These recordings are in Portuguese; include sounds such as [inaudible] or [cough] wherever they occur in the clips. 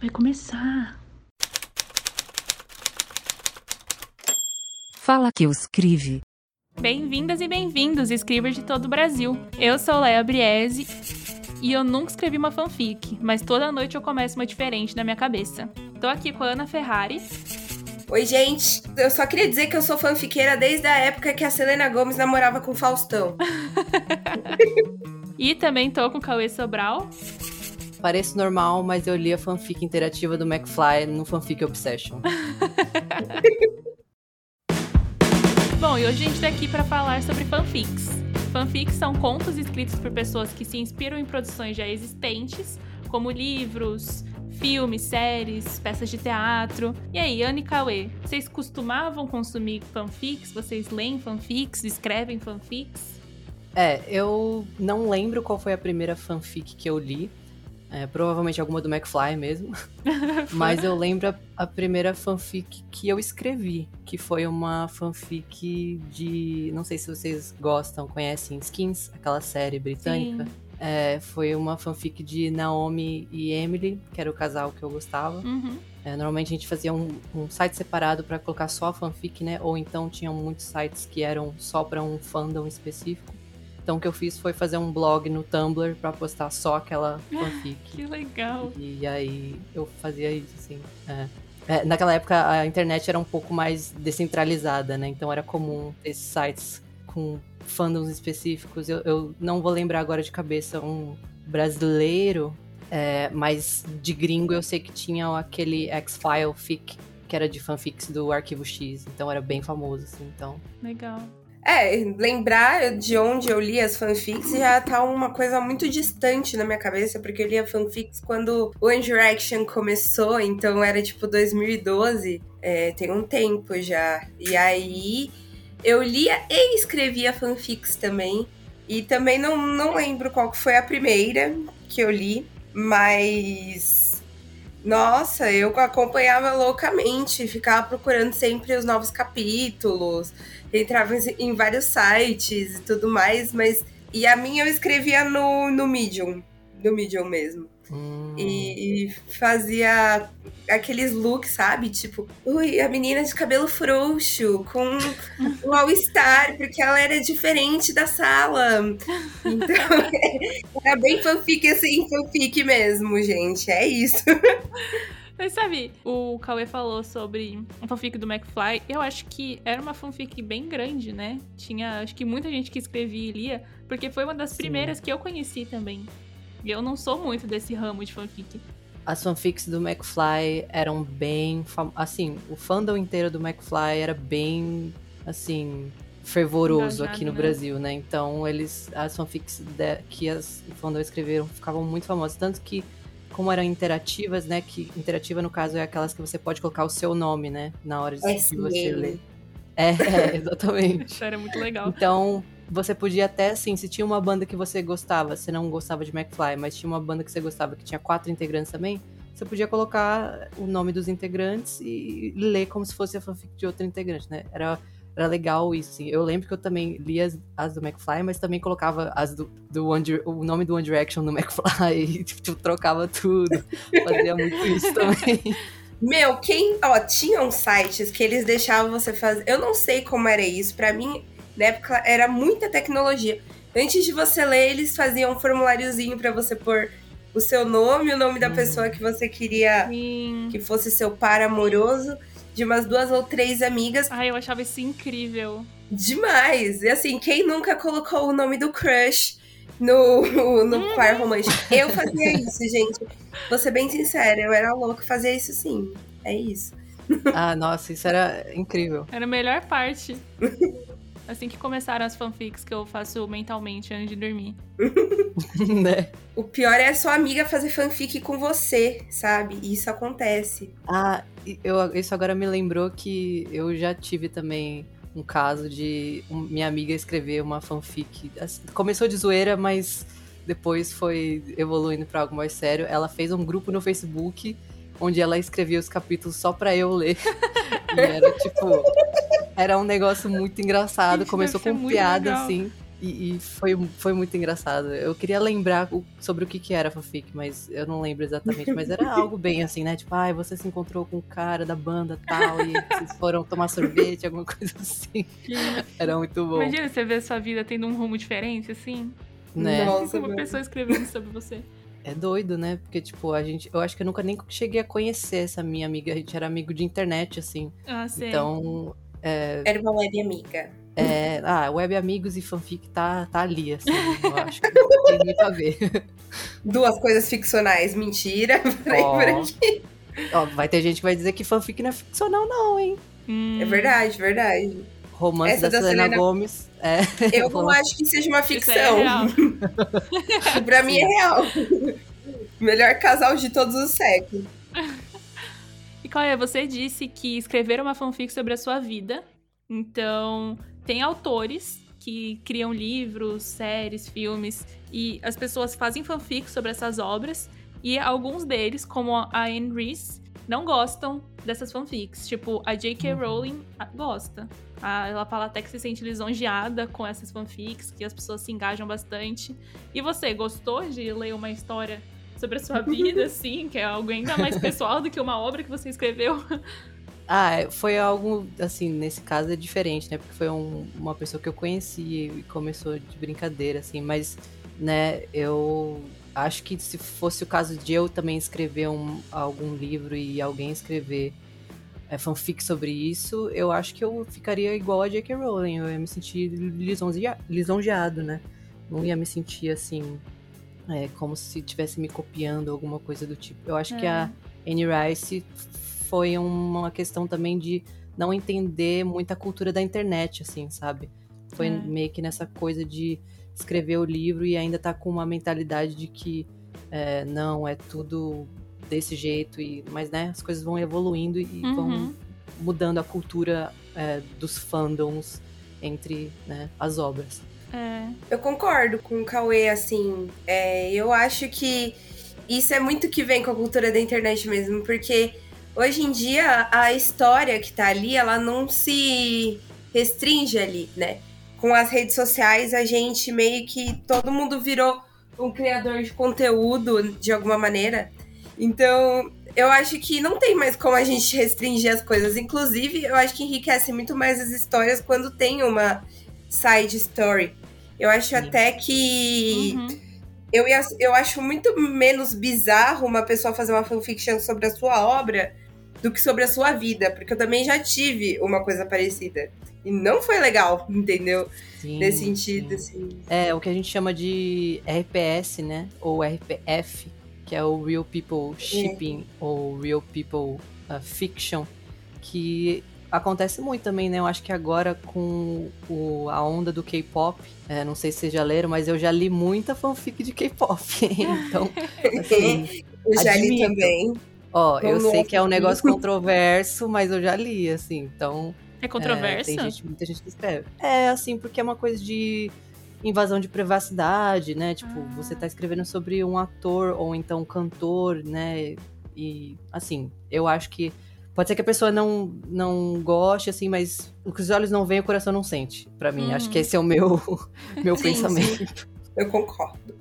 Vai começar. Fala que eu escrevi. Bem-vindas e bem-vindos, escribas de todo o Brasil. Eu sou Leia Briese e eu nunca escrevi uma fanfic, mas toda noite eu começo uma diferente na minha cabeça. Tô aqui com a Ana Ferrari. Oi, gente. Eu só queria dizer que eu sou fanfiqueira desde a época que a Selena Gomes namorava com o Faustão. [laughs] e também tô com o Cauê Sobral. Parece normal, mas eu li a fanfic interativa do McFly no Fanfic Obsession. [laughs] Bom, e hoje a gente tá aqui para falar sobre fanfics. Fanfics são contos escritos por pessoas que se inspiram em produções já existentes, como livros, filmes, séries, peças de teatro. E aí, Anne e Cauê, vocês costumavam consumir fanfics? Vocês leem fanfics? Escrevem fanfics? É, eu não lembro qual foi a primeira fanfic que eu li, é, provavelmente alguma do McFly mesmo. [laughs] Mas eu lembro a, a, primeira fanfic que eu escrevi, que foi uma fanfic de. Não sei se vocês gostam, conhecem Skins, aquela série britânica. É, foi uma fanfic de Naomi e Emily, que era o casal que eu gostava. Uhum. É, normalmente a gente fazia um, um site separado para colocar só a fanfic, né? Ou então tinham muitos sites que eram só para um fandom específico. Então o que eu fiz foi fazer um blog no Tumblr para postar só aquela [laughs] fanfic. que legal. E aí eu fazia isso, assim. É. É, naquela época a internet era um pouco mais descentralizada, né? Então era comum ter sites com fandoms específicos. Eu, eu não vou lembrar agora de cabeça um brasileiro, é, mas de gringo eu sei que tinha aquele X-File fic, que era de fanfics do Arquivo X. Então era bem famoso, assim. Então. Legal. É, lembrar de onde eu li as fanfics já tá uma coisa muito distante na minha cabeça, porque eu lia fanfics quando One Direction começou, então era tipo 2012, é, tem um tempo já. E aí eu lia e escrevia fanfics também. E também não, não lembro qual foi a primeira que eu li, mas. Nossa, eu acompanhava loucamente, ficava procurando sempre os novos capítulos entrava em vários sites e tudo mais, mas. E a minha eu escrevia no, no Medium, no Medium mesmo. Hum. E, e, fazia aqueles looks, sabe? Tipo, ui, a menina de cabelo frouxo, com um all-star, porque ela era diferente da sala. Então, [laughs] era bem fanfic assim, fanfic mesmo, gente. É isso. Mas sabe, o Cauê falou sobre a fanfic do McFly. Eu acho que era uma fanfic bem grande, né? Tinha, acho que muita gente que escrevia e lia, porque foi uma das Sim. primeiras que eu conheci também. E eu não sou muito desse ramo de fanfic. As fanfics do McFly eram bem. Fam... Assim, o fandom inteiro do McFly era bem. Assim. Fervoroso Engajado, aqui no né? Brasil, né? Então, eles. As fanfics de... que as fandom escreveram ficavam muito famosas. Tanto que como eram interativas, né? Que interativa, no caso, é aquelas que você pode colocar o seu nome, né? Na hora de, de você ler. É, é [laughs] exatamente. Isso era muito legal. Então, você podia até, assim, se tinha uma banda que você gostava, você não gostava de McFly, mas tinha uma banda que você gostava que tinha quatro integrantes também, você podia colocar o nome dos integrantes e ler como se fosse a fanfic de outro integrante, né? Era era legal isso, assim. Eu lembro que eu também lia as, as do McFly, mas também colocava as do, do One, o nome do One Direction no [laughs] McFly e, tipo, trocava tudo. Fazia muito isso também. [laughs] Meu, quem. Ó, tinham sites que eles deixavam você fazer. Eu não sei como era isso. para mim, na época, era muita tecnologia. Antes de você ler, eles faziam um formuláriozinho para você pôr o seu nome, o nome da hum. pessoa que você queria Sim. que fosse seu par amoroso de umas duas ou três amigas. Ai, eu achava isso incrível. Demais! E assim, quem nunca colocou o nome do crush no, [laughs] no uhum. par romântico? Eu fazia isso, gente. Vou ser bem sincera, eu era louca fazer isso sim. É isso. Ah, nossa, isso era incrível. Era a melhor parte. [laughs] Assim que começaram as fanfics que eu faço mentalmente antes de dormir. [laughs] né? O pior é a sua amiga fazer fanfic com você, sabe? Isso acontece. Ah, eu, isso agora me lembrou que eu já tive também um caso de minha amiga escrever uma fanfic. Começou de zoeira, mas depois foi evoluindo para algo mais sério. Ela fez um grupo no Facebook onde ela escrevia os capítulos só pra eu ler. [laughs] e era tipo era um negócio muito engraçado. Gente, Começou com piada, legal. assim. E, e, foi, foi muito engraçado. Eu queria lembrar o, sobre o que, que era fanfic, mas eu não lembro exatamente. Mas era [laughs] algo bem assim, né? Tipo, ai, ah, você se encontrou com o cara da banda tal, e vocês foram tomar sorvete, alguma coisa assim. Era muito bom. Imagina você ver sua vida tendo um rumo diferente, assim. Né? Nossa, uma pessoa escrevendo sobre você. É doido, né? Porque, tipo, a gente. Eu acho que eu nunca nem cheguei a conhecer essa minha amiga. A gente era amigo de internet, assim. Ah, sim. Então. É... Era uma web amiga. É, ah, web amigos e fanfic tá, tá ali, assim. Eu acho que tem muito a ver. [laughs] Duas coisas ficcionais, mentira. [laughs] Oh. oh, vai ter gente que vai dizer que fanfic não é ficcional, não, hein? Hum. É verdade, verdade. Romance Essa da, da Selena, Selena Gomes. É. Eu não acho que seja uma ficção. É [laughs] pra mim é real. Melhor casal de todos os séculos. Cláudia, você disse que escrever uma fanfic sobre a sua vida. Então, tem autores que criam livros, séries, filmes, e as pessoas fazem fanfic sobre essas obras, e alguns deles, como a Anne Reese, não gostam dessas fanfics. Tipo, a J.K. Uhum. Rowling gosta. ela fala até que se sente lisonjeada com essas fanfics, que as pessoas se engajam bastante. E você, gostou de ler uma história sobre a sua vida, assim, que é algo ainda mais pessoal do que uma obra que você escreveu? [laughs] Ah, foi algo, assim, nesse caso é diferente, né? Porque foi um, uma pessoa que eu conheci e começou de brincadeira, assim, mas, né, eu acho que se fosse o caso de eu também escrever um, algum livro e alguém escrever é, fanfic sobre isso, eu acho que eu ficaria igual a J.K. Rowling, eu ia me sentir lisonjeado, né? Não ia me sentir assim, é, como se estivesse me copiando alguma coisa do tipo. Eu acho é. que a é. Anne Rice foi uma questão também de não entender muita cultura da internet, assim, sabe? Foi é. meio que nessa coisa de escrever o livro e ainda tá com uma mentalidade de que é, não, é tudo desse jeito, e, mas né, as coisas vão evoluindo e uhum. vão mudando a cultura é, dos fandoms entre né, as obras. É. Eu concordo com o Cauê, assim. É, eu acho que isso é muito que vem com a cultura da internet mesmo, porque hoje em dia a história que tá ali, ela não se restringe ali, né? Com as redes sociais, a gente meio que todo mundo virou um criador de conteúdo de alguma maneira. Então, eu acho que não tem mais como a gente restringir as coisas. Inclusive, eu acho que enriquece muito mais as histórias quando tem uma side story. Eu acho Sim. até que. Uhum. Eu, ia, eu acho muito menos bizarro uma pessoa fazer uma fanfiction sobre a sua obra do que sobre a sua vida, porque eu também já tive uma coisa parecida. E não foi legal, [laughs] entendeu? Sim, Nesse sentido, sim. assim. É, o que a gente chama de RPS, né? Ou RPF, que é o Real People Shipping, é. ou Real People uh, Fiction, que acontece muito também, né? Eu acho que agora com o, a onda do K-pop, é, não sei se vocês já leram, mas eu já li muita fanfic de K-pop. [laughs] então, [laughs] assim, eu já admito. li também. Ó, eu sei que é um negócio [laughs] controverso, mas eu já li, assim, então. É controverso? É, tem gente, muita gente que escreve. É, assim, porque é uma coisa de invasão de privacidade, né? Tipo, ah. você tá escrevendo sobre um ator ou então um cantor, né? E, assim, eu acho que. Pode ser que a pessoa não, não goste, assim, mas o que os olhos não veem, o coração não sente. para mim, acho que uhum. esse é o meu, [laughs] meu sim, pensamento. Sim. Eu concordo.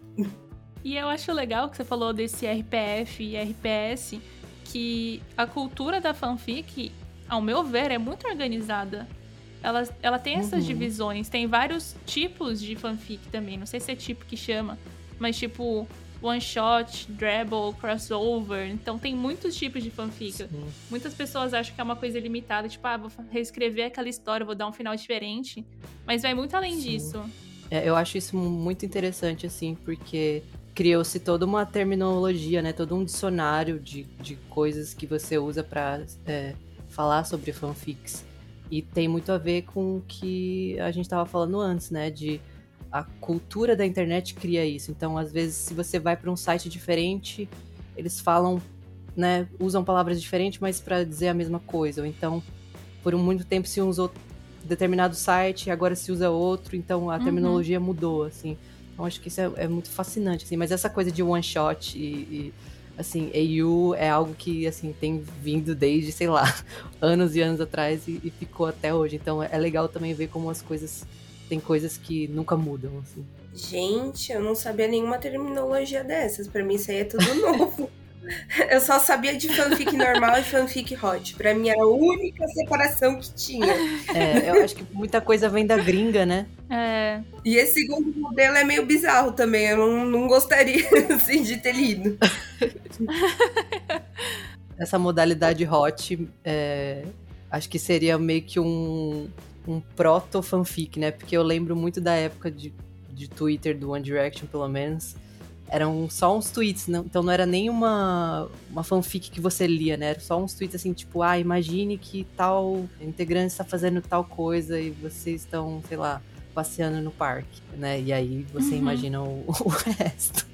E eu acho legal que você falou desse RPF e RPS, que a cultura da fanfic, ao meu ver, é muito organizada. Ela, ela tem essas uhum. divisões, tem vários tipos de fanfic também. Não sei se é tipo que chama, mas tipo one shot, drabble, crossover. Então tem muitos tipos de fanfic. Sim. Muitas pessoas acham que é uma coisa limitada, tipo, ah, vou reescrever aquela história, vou dar um final diferente. Mas vai muito além Sim. disso. É, eu acho isso muito interessante, assim, porque criou-se toda uma terminologia, né? Todo um dicionário de, de coisas que você usa para é, falar sobre fanfics. E tem muito a ver com o que a gente estava falando antes, né? De a cultura da internet cria isso. Então, às vezes, se você vai para um site diferente, eles falam, né? Usam palavras diferentes, mas para dizer a mesma coisa. Ou então, por muito tempo se usou determinado site, agora se usa outro. Então, a uhum. terminologia mudou, assim. Eu acho que isso é, é, muito fascinante, assim. Mas essa coisa de one shot e, e assim, EU é algo que, assim, tem vindo desde, sei lá, [laughs] anos e anos atrás e, e, ficou até hoje. Então é legal também ver como as coisas tem coisas que nunca mudam, assim. Gente, eu não sabia nenhuma terminologia dessas. Pra mim, isso aí é tudo [laughs] novo. Eu só sabia de fanfic normal e fanfic hot. Pra mim era a única separação que tinha. É, eu acho que muita coisa vem da gringa, né? É. E esse segundo modelo é meio bizarro também. Eu não, não gostaria [laughs] assim, de ter lido. Essa modalidade hot, é, acho que seria meio que um, um proto-fanfic, né? Porque eu lembro muito da época de, de Twitter do One Direction, pelo menos. Eram só uns tweets, não, então não era nem uma, uma fanfic que você lia, né? Era só uns tweets assim, tipo, ah, imagine que tal integrante está fazendo tal coisa e vocês estão, sei lá, passeando no parque, né? E aí você Uhum. imagina o, [laughs] o resto.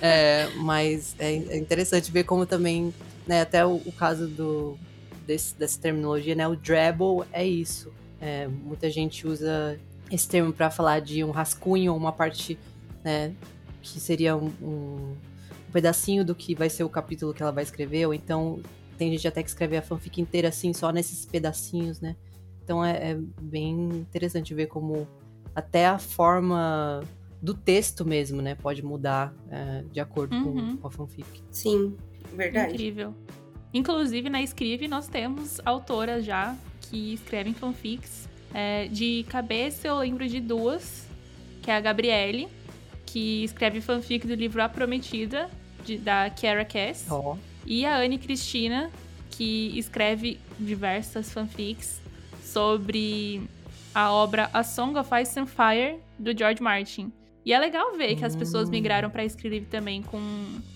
É, mas é é interessante ver como também, né, até o, o caso do, desse, dessa terminologia, né, o drabble é isso. É, muita gente usa esse termo para falar de um rascunho ou uma parte, né, que seria um, um, um pedacinho do que vai ser o capítulo que ela vai escrever, ou então tem gente até que escreve a fanfic inteira assim, só nesses pedacinhos, né. Então é, é bem interessante ver como até a forma do texto mesmo, né, pode mudar é, de acordo Uhum. com, com a fanfic. Sim, verdade. Incrível. Inclusive, na Escrive, nós temos autoras já que escrevem fanfics. É, de cabeça, eu lembro de duas, que é a Gabriele, que escreve fanfic do livro A Prometida, de- da Kiara Cass. Ó, E a Anne Cristina, que escreve diversas fanfics sobre a obra A Song of Ice and Fire, do George Martin. E é legal ver que as pessoas Hum. migraram pra escrever também com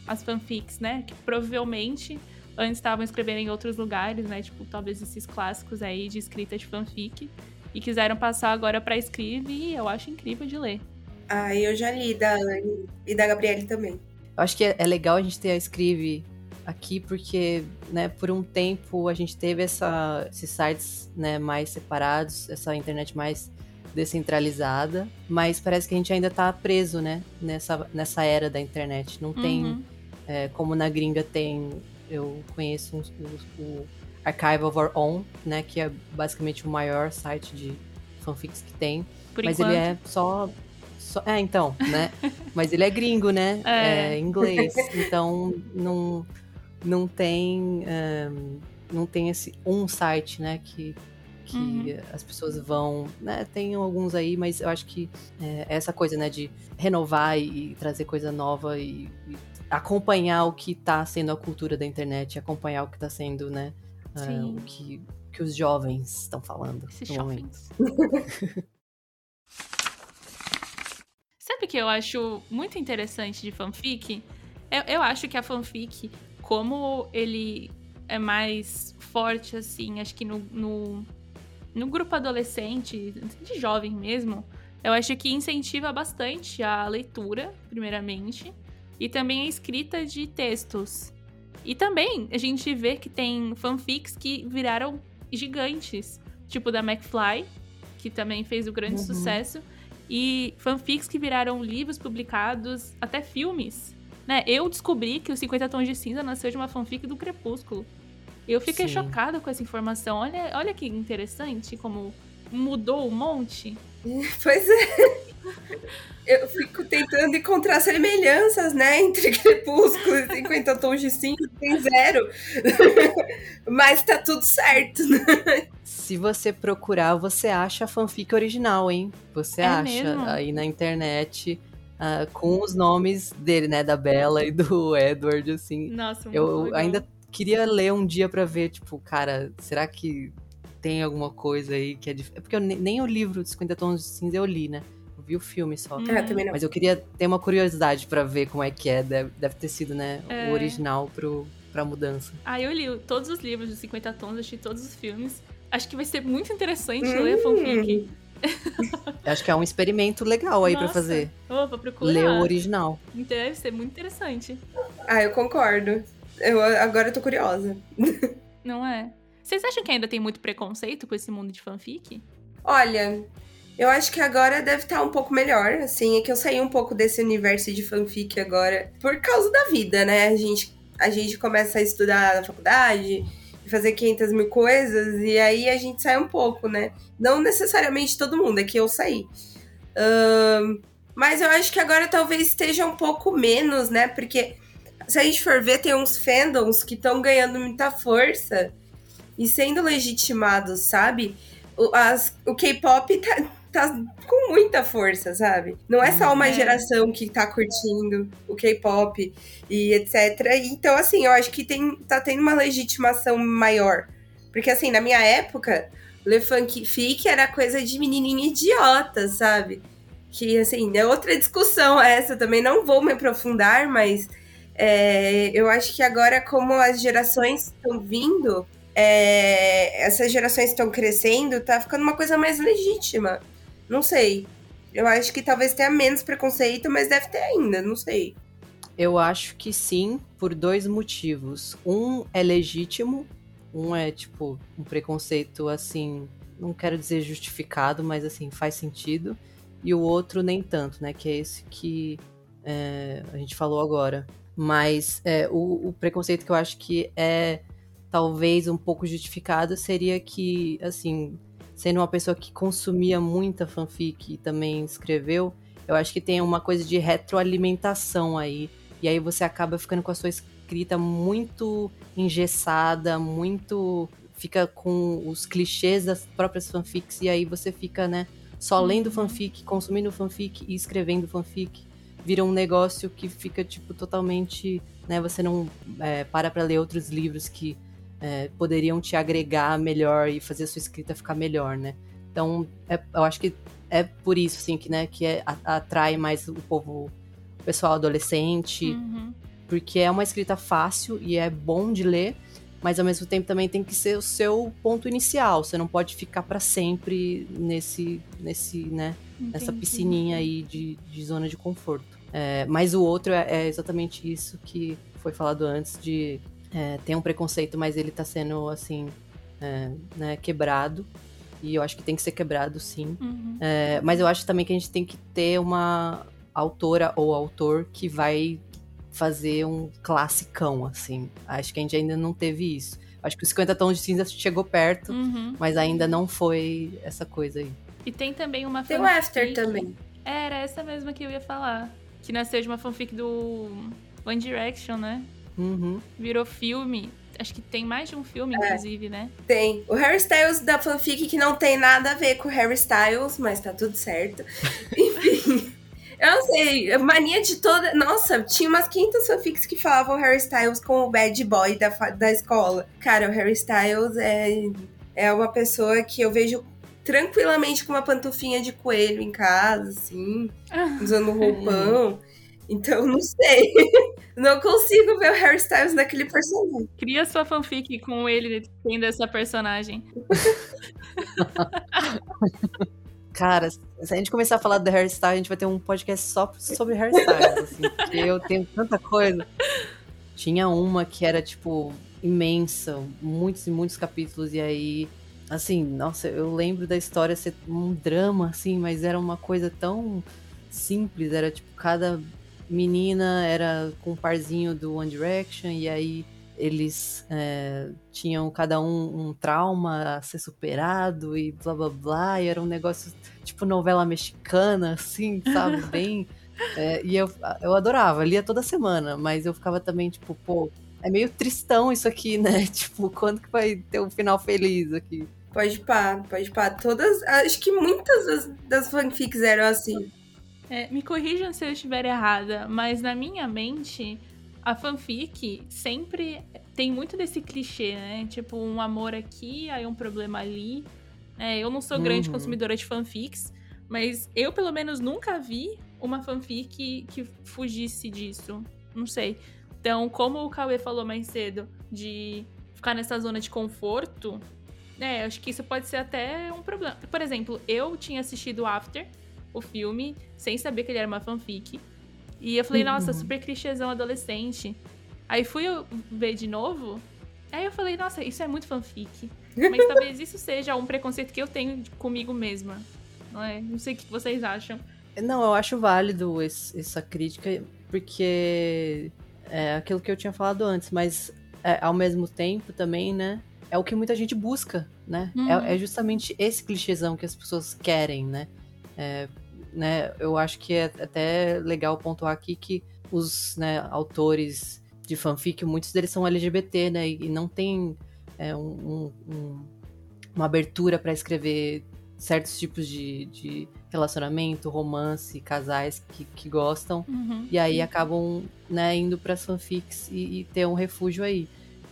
as fanfics, né? Que provavelmente antes estavam escrevendo em outros lugares, né? Tipo, talvez esses clássicos aí de escrita de fanfic. E quiseram passar agora pra escreve e eu acho incrível de ler. Ah, eu já li da Anne e da Gabriele também. Eu acho que é, é legal a gente ter a Scrive aqui, porque, né, por um tempo a gente teve essa, esses sites, né, mais separados, essa internet mais descentralizada, mas parece que a gente ainda tá preso, né, nessa, nessa era da internet. Não tem, Uhum. é, como na gringa tem, eu conheço uns- os- o Archive of Our Own, né, que é basicamente o maior site de fanfics que tem. Por mas enquanto. ele é só, só- É, então, né? [laughs] Mas ele é gringo, né? É. É, inglês. Então não, não tem. ehm, não tem esse um site, né? Que, que Uhum. as pessoas vão. Né, tem alguns aí, mas eu acho que é, essa coisa, né, de renovar e, e trazer coisa nova e, e acompanhar o que tá sendo a cultura da internet, acompanhar o que tá sendo, né? Sim. o que, que os jovens estão falando Esses no momento. shoppings. [laughs] Sabe o que eu acho muito interessante de fanfic? Eu, eu acho que a fanfic, como ele é mais forte, assim, acho que no, no, no grupo adolescente, de jovem mesmo, eu acho que incentiva bastante a leitura, primeiramente, e também a escrita de textos. E também a gente vê que tem fanfics que viraram gigantes, tipo da McFly, que também fez o grande Uhum. sucesso, e fanfics que viraram livros publicados, até filmes. Né? Eu descobri que o 50 Tons de Cinza nasceu de uma fanfic do Crepúsculo. Eu fiquei Sim. chocada com essa informação. Olha, olha que interessante como mudou um monte. [laughs] Pois é. Eu fico tentando encontrar semelhanças, né, entre Crepúsculo e 50 Tons de Cinza, tem zero. [laughs] Mas tá tudo certo. né? Se você procurar, você acha a fanfic original, hein? Você É acha mesmo? aí na internet ah, com os nomes dele, né? Da Bella e do [laughs] Edward, assim. Nossa, muito Eu legal. ainda queria ler um dia pra ver, tipo, cara, será que tem alguma coisa aí que é diferente? Porque eu ne- nem o livro de 50 Tons de Cinza eu li, né? Eu vi o filme só. Hum. Ah, também não. Mas eu queria ter uma curiosidade pra ver como é que é. Deve, deve ter sido, né? É. O original pro, pra mudança. Ah, eu li todos os livros dos 50 Tons, assisti todos os filmes. Acho que vai ser muito interessante Hum. ler a fanfic. Eu acho que é um experimento legal aí pra Nossa. fazer. Vou procurar. Ler o original. Deve ser muito interessante. Ah, eu concordo. Eu, agora eu tô curiosa. Não é? Vocês acham que ainda tem muito preconceito com esse mundo de fanfic? Olha, eu acho que agora deve estar um pouco melhor, assim, é que eu saí um pouco desse universo de fanfic agora por causa da vida, né? A gente, a gente começa a estudar na faculdade, fazer 500 mil coisas, e aí a gente sai um pouco, né? Não necessariamente todo mundo, é que eu saí. Mas eu acho que agora talvez esteja um pouco menos, né? Porque se a gente for ver, tem uns fandoms que estão ganhando muita força e sendo legitimados, sabe? O, o K-pop tá, tá com muita força, sabe? Não é só uma é. geração que tá curtindo o K-pop e etc. Então, assim, eu acho que tem, tá tendo uma legitimação maior. Porque, assim, na minha época, Le Funk Fic era coisa de menininha idiota, sabe? que assim, é outra discussão essa, também não vou me aprofundar, mas é, eu acho que agora, como as gerações estão vindo, é, essas gerações estão crescendo, tá ficando uma coisa mais legítima. Não sei. Eu acho que talvez tenha menos preconceito, mas deve ter ainda, não sei. Eu acho que sim, por dois motivos. Um é legítimo, um é tipo um preconceito assim, não quero dizer justificado, mas assim, faz sentido e o outro nem tanto, né? Que é esse que é, a gente falou agora. Mas é, o, o, preconceito que eu acho que é talvez um pouco justificado seria que, assim, sendo uma pessoa que consumia muita fanfic e também escreveu, eu acho que tem uma coisa de retroalimentação aí. E aí você acaba ficando com a sua escrita muito engessada, muito. fica com os clichês das próprias fanfics, e aí você fica, né? só lendo fanfic, consumindo fanfic e escrevendo fanfic, vira um negócio que fica, tipo, totalmente. Né, você não é, para pra ler outros livros que é, poderiam te agregar melhor e fazer a sua escrita ficar melhor, né? Então, é, eu acho que é por isso, assim, que, né, que é, atrai mais o povo, o pessoal adolescente, uhum. porque é uma escrita fácil e é bom de ler, mas ao mesmo tempo também tem que ser o seu ponto inicial. Você não pode ficar para sempre nesse, nesse, né, Entendi. nessa piscininha aí de, de zona de conforto. É, mas o outro é, é, exatamente isso que foi falado antes de é, tem um preconceito, mas ele tá sendo assim, é, né, quebrado. E eu acho que tem que ser quebrado, sim. Uhum. É, mas eu acho também que a gente tem que ter uma autora ou autor que vai fazer um classicão, assim. Acho que a gente ainda não teve isso. Acho que os 50 tons de cinza chegou perto, uhum. mas ainda não foi essa coisa aí. E tem também uma fanfic. Tem o After também. Era essa mesma que eu ia falar. Que nasceu de uma fanfic do One Direction, né? Uhum. Virou filme. Acho que tem mais de um filme, é. inclusive, né? Tem. O Harry Styles da fanfic que não tem nada a ver com o Harry Styles, mas tá tudo certo. [laughs] Enfim. Eu não sei, mania de toda. Nossa, tinha umas 500 fanfics que falavam Harry Styles como o bad boy da, da escola. Cara, o Harry Styles é, é uma pessoa que eu vejo tranquilamente com uma pantufinha de coelho em casa, assim, ah. usando roupão. [laughs] Então, não sei. [laughs] Não consigo ver o Harry Styles naquele personagem. Cria sua fanfic com ele tendo essa personagem. [laughs] Cara, se a gente começar a falar do hairstyle, a gente vai ter um podcast só sobre hairstyles, assim, porque eu tenho tanta coisa. Tinha uma que era, tipo, imensa, muitos e muitos capítulos, e aí, assim, nossa, eu lembro da história ser um drama, assim, mas era uma coisa tão simples, era, tipo, cada menina era com um parzinho do One Direction, e aí eles é, tinham cada um um trauma a ser superado e blá blá blá, e era um negócio tipo novela mexicana, assim, sabe? [laughs] Bem. É, e eu, eu adorava, lia toda semana, mas eu ficava também, tipo, pô, é meio tristão isso aqui, né? [laughs] Tipo, quando que vai ter um final feliz aqui? Pode pá, pode pá. Todas. Acho que muitas das, das fanfics eram assim. É, me corrijam se eu estiver errada, mas na minha mente a fanfic sempre tem muito desse clichê, né? Tipo, um amor aqui, aí um problema ali. É, eu não sou grande uhum. consumidora de fanfics, mas eu, pelo menos, nunca vi uma fanfic que fugisse disso. Não sei. Então, como o Cauê falou mais cedo, de ficar nessa zona de conforto, é, acho que isso pode ser até um problema. Por exemplo, eu tinha assistido After, o filme, sem saber que ele era uma fanfic. E eu falei, nossa, uhum. super clichêzão adolescente. Aí fui ver de novo. Aí eu falei, nossa, isso é muito fanfic. Mas [laughs] talvez isso seja um preconceito que eu tenho comigo mesma. Não é? Não sei o que vocês acham. Não, eu acho válido esse, essa crítica, porque é aquilo que eu tinha falado antes, mas é, ao mesmo tempo também, né? é o que muita gente busca, né? Uhum. É, é justamente esse clichêzão que as pessoas querem, né? É, né? Eu acho que é até legal pontuar aqui que os né, autores de fanfic, muitos deles são LGBT, né? E não tem é, um, um, uma abertura para escrever certos tipos de, de, relacionamento, romance, casais que, que gostam. Uhum. E aí acabam né, indo para as fanfics e, e ter um refúgio aí.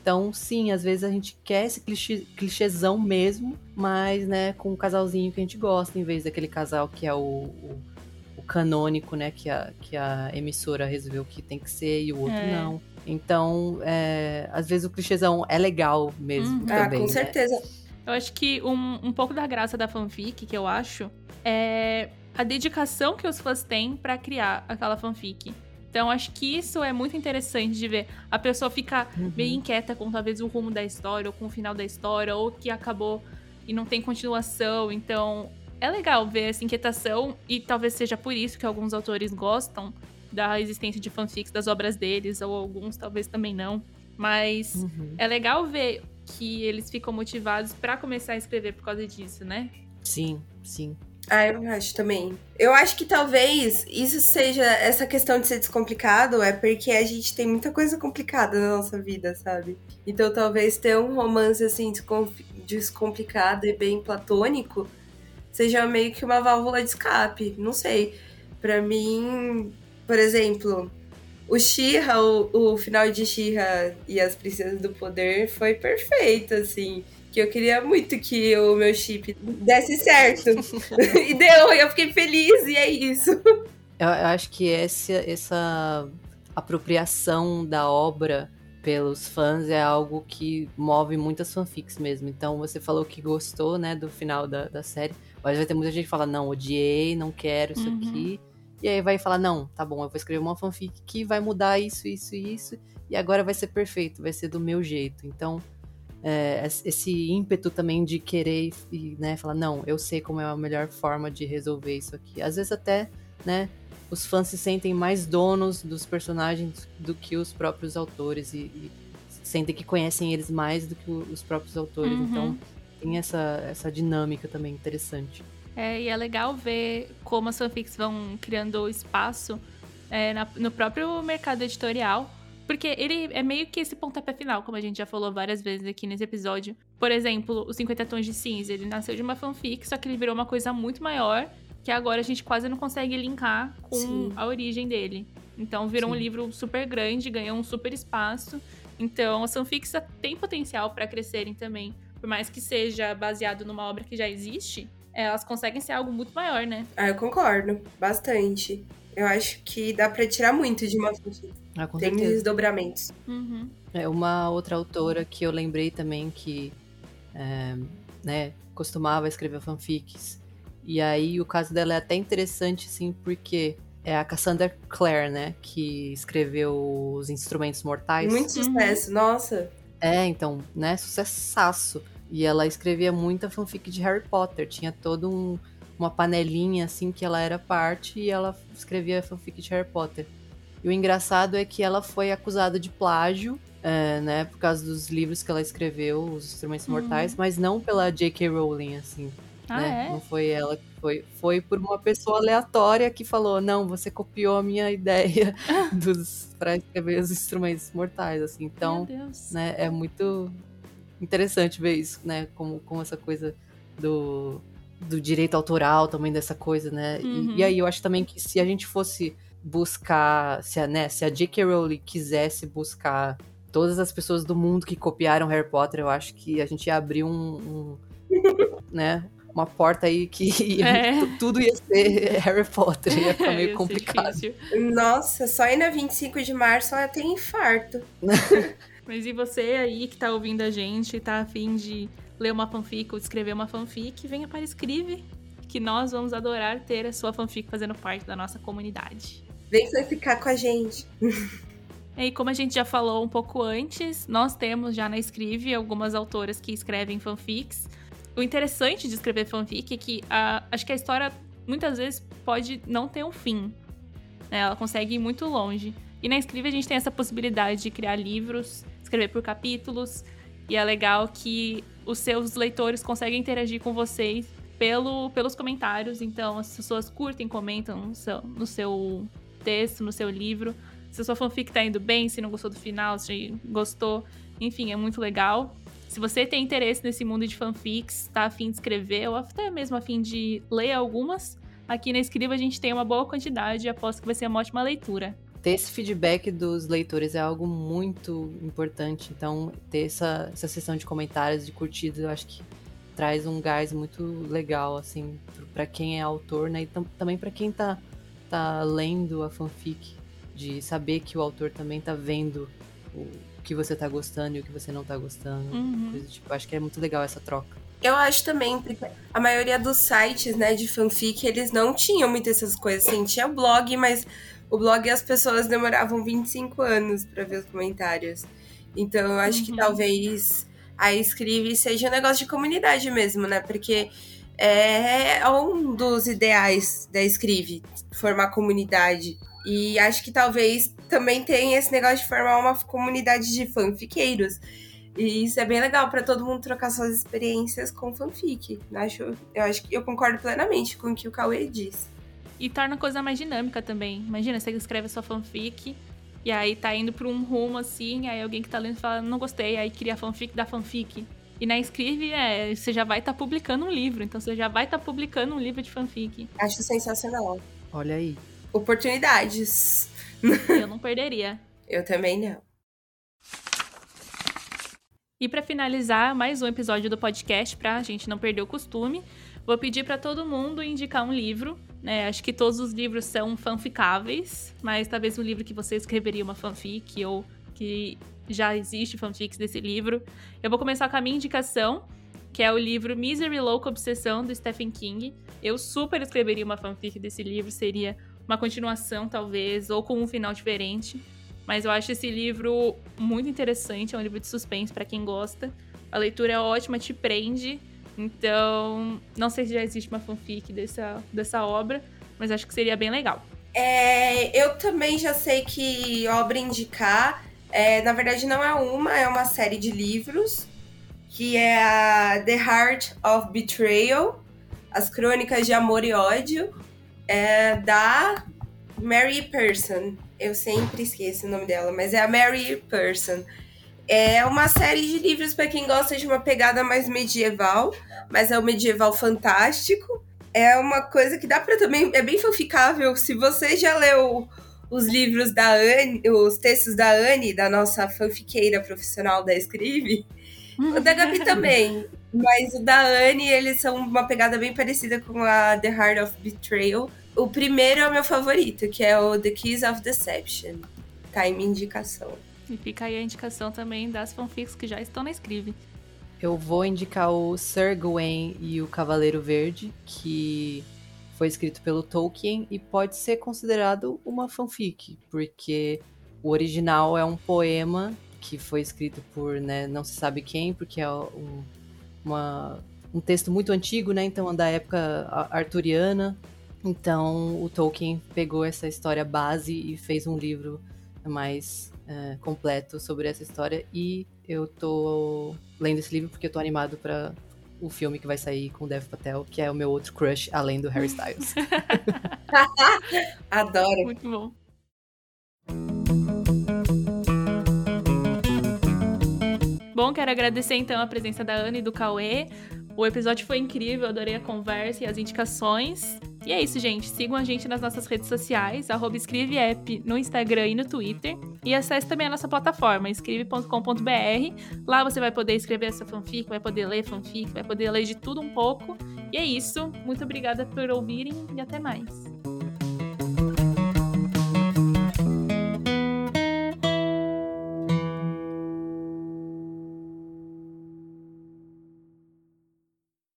Então, sim, às vezes a gente quer esse clichê, clichêzão mesmo, mas, né, com um casalzinho que a gente gosta, em vez daquele casal que é o, o, o canônico, né, que a, que a emissora resolveu que tem que ser e o outro É. não. Então, é, às vezes o clichêzão é legal mesmo Uhum. Ah, também, com né? certeza. Eu acho que um, um pouco da graça da fanfic, que eu acho, é a dedicação que os fãs têm pra criar aquela fanfic. Então, acho que isso é muito interessante de ver. A pessoa ficar Uhum. meio inquieta com talvez o rumo da história, ou com o final da história, ou que acabou e não tem continuação. Então, é legal ver essa inquietação, e talvez seja por isso que alguns autores gostam da existência de fanfics das obras deles, ou alguns talvez também não. Mas Uhum. é legal ver que eles ficam motivados pra começar a escrever por causa disso, né? Sim, sim. Ah, eu acho também. Eu acho que talvez isso seja essa questão de ser descomplicado, é porque a gente tem muita coisa complicada na nossa vida, sabe? Então talvez ter um romance assim descom- descomplicado e bem platônico seja meio que uma válvula de escape. Não sei. Pra mim, por exemplo, o Shira, o, o final de Shira e as Princesas do Poder foi perfeito, assim. Que eu queria muito que o meu chip desse certo. [laughs] e deu, e eu fiquei feliz, e é isso. Eu, eu acho que essa, essa apropriação da obra pelos fãs é algo que move muitas fanfics mesmo. Então você falou que gostou, né, do final da, da série. Mas vai ter muita gente que fala, não, odiei, não quero isso Uhum. aqui. E aí vai falar, não, tá bom, eu vou escrever uma fanfic que vai mudar isso, isso e isso. E agora vai ser perfeito, vai ser do meu jeito. Então, é, esse ímpeto também de querer e, né, falar, não, eu sei como é a melhor forma de resolver isso aqui. Às vezes até, né, os fãs se sentem mais donos dos personagens do que os próprios autores e, e sentem que conhecem eles mais do que os próprios autores. Uhum. Então tem essa, essa dinâmica também interessante. É, e é legal ver como as fanfics vão criando espaço é, na- no próprio mercado editorial. Porque ele é meio que esse pontapé final, como a gente já falou várias vezes aqui nesse episódio. Por exemplo, os 50 Tons de Cinza, ele nasceu de uma fanfic, só que ele virou uma coisa muito maior, que agora a gente quase não consegue linkar com Sim. a origem dele. Então virou um Sim. livro super grande, ganhou um super espaço. Então as fanfics têm potencial para crescerem também. Por mais que seja baseado numa obra que já existe, elas conseguem ser algo muito maior, né? Ah, eu concordo. Bastante. Eu acho que dá pra tirar muito de uma fanfic. Ah, com Tem certeza. desdobramentos. Uhum. É uma outra autora que eu lembrei também que é, né, costumava escrever fanfics. E aí o caso dela é até interessante, assim, porque é a Cassandra Clare, né? Que escreveu Os Instrumentos Mortais. Muito sucesso, nossa. É, então, né? Sucessaço. E ela escrevia muita fanfic de Harry Potter. Tinha todo um, uma panelinha, assim, que ela era parte e ela escrevia fanfic de Harry Potter. E o engraçado é que ela foi acusada de plágio, é, né? Por causa dos livros que ela escreveu, Os Instrumentos Uhum. Mortais, mas não pela J.K. Rowling, assim. Ah, né? é? Não foi ela que foi. Foi por uma pessoa aleatória que falou: não, você copiou a minha [laughs] ideia dos para escrever os instrumentos mortais, assim. Então, né, é muito interessante ver isso, né? Como, como essa coisa do, do direito autoral também dessa coisa, né? E- Uhum. E, aí eu acho também que se a gente fosse buscar, se a, né, se a J.K. Rowling quisesse buscar todas as pessoas do mundo que copiaram Harry Potter, eu acho que a gente ia abrir um, um, [laughs] né? Uma porta aí que É. [laughs] tu- tudo ia ser Harry Potter, ia ficar meio [laughs] ia complicado. difícil. Nossa, só ir na 25 de março ela tem infarto. Mas e você aí que tá ouvindo a gente, tá afim de ler uma fanfic ou escrever uma fanfic, venha para Escreve, que nós vamos adorar ter a sua fanfic fazendo parte da nossa comunidade. Vem ficar com a gente. [laughs] E como a gente já falou um pouco antes, nós temos já na Escreve algumas autoras que escrevem fanfics. O interessante de escrever fanfic é que a- acho que a história muitas vezes pode não ter um fim. né? Ela consegue ir muito longe. E na Escreve a gente tem essa possibilidade de criar livros, escrever por capítulos. E é legal que os seus leitores conseguem interagir com vocês pelo, pelos comentários. Então, as pessoas curtem, comentam no seu, no seu texto, no seu livro. Se a sua fanfic tá indo bem, se não gostou do final, se gostou. Enfim, é muito legal. Se você tem interesse nesse mundo de fanfics, tá afim de escrever, ou até mesmo afim de ler algumas, aqui na Escriva a gente tem uma boa quantidade e aposto que vai ser uma ótima leitura. Ter esse feedback dos leitores é algo muito importante. Então, ter essa, essa sessão de comentários, de curtidas, eu acho que traz um gás muito legal, assim, para quem é autor, né? E também para quem tá, tá lendo a fanfic, de saber que o autor também tá vendo o que você tá gostando e o que você não tá gostando. Uhum. Coisa, tipo, acho que é muito legal essa troca. Eu acho também, porque a maioria dos sites, né, de fanfic, eles não tinham muitas essas coisas. Assim, tinha blog, mas o blog as pessoas demoravam 25 anos para ver os comentários. Então eu acho uhum. que talvez a Escrive seja um negócio de comunidade mesmo, né? Porque é, é um dos ideais da Escrive, formar comunidade. E acho que talvez também tenha esse negócio de formar uma comunidade de fanfiqueiros. E isso é bem legal para todo mundo trocar suas experiências com fanfic. Eu acho, eu acho que eu concordo plenamente com o que o Cauê disse. E torna a coisa mais dinâmica também. Imagina, você escreve a sua fanfic e aí tá indo pra um rumo assim, aí alguém que tá lendo fala, não gostei, aí cria a fanfic da fanfic. E na Escreve, é, você já vai estar tá publicando um livro, então você já vai estar tá publicando um livro de fanfic. Acho sensacional. Olha aí. Oportunidades. Eu não perderia. Eu também não. E para finalizar mais um episódio do podcast, pra gente não perder o costume, vou pedir para todo mundo indicar um livro né? Acho que todos os livros são fanficáveis, mas talvez um livro que você escreveria uma fanfic ou que já existe fanfics desse livro. Eu vou começar com a minha indicação, que é o livro Misery Louca Obsessão, do Stephen King. Eu super escreveria uma fanfic desse livro, seria uma continuação, talvez, ou com um final diferente. Mas eu acho esse livro muito interessante, é um livro de suspense para quem gosta. A leitura é ótima, te prende. Então, não sei se já existe uma fanfic dessa, dessa obra, mas acho que seria bem legal. É, eu também já sei que obra indicar, é, na verdade não é uma, é uma série de livros, que é a The Heart of Betrayal, As Crônicas de Amor e Ódio, é, da Mary Person. Eu sempre esqueço o nome dela, mas é a Mary Person. É uma série de livros para quem gosta de uma pegada mais medieval, mas é um medieval fantástico. É uma coisa que dá para também. É bem fanficável. Se você já leu os livros da Anne, os textos da Anne, da nossa fanfiqueira profissional da Escrive, o da Gabi [laughs] também. Mas o da Anne, eles são uma pegada bem parecida com a The Heart of Betrayal. O primeiro é o meu favorito, que é o The Keys of Deception. Tá em minha indicação. E fica aí a indicação também das fanfics que já estão na Scrive. Eu vou indicar o Sir Gawain e o Cavaleiro Verde, que foi escrito pelo Tolkien e pode ser considerado uma fanfic, porque o original é um poema que foi escrito por né, não se sabe quem, porque é um, uma, um texto muito antigo, né? Então, da época arturiana. Então, o Tolkien pegou essa história base e fez um livro mais uh, completo sobre essa história. E eu tô lendo esse livro porque eu tô animado para o filme que vai sair com o Dev Patel, que é o meu outro crush, além do Harry Styles. [laughs] Adoro. Muito bom. Bom, quero agradecer então a presença da Ana e do Cauê. O episódio foi incrível, adorei a conversa e as indicações. E é isso, gente. Sigam a gente nas nossas redes sociais, escreveapp no Instagram e no Twitter. E acesse também a nossa plataforma, escreve.com.br. Lá você vai poder escrever essa fanfic, vai poder ler fanfic, vai poder ler de tudo um pouco. E é isso. Muito obrigada por ouvirem e até mais.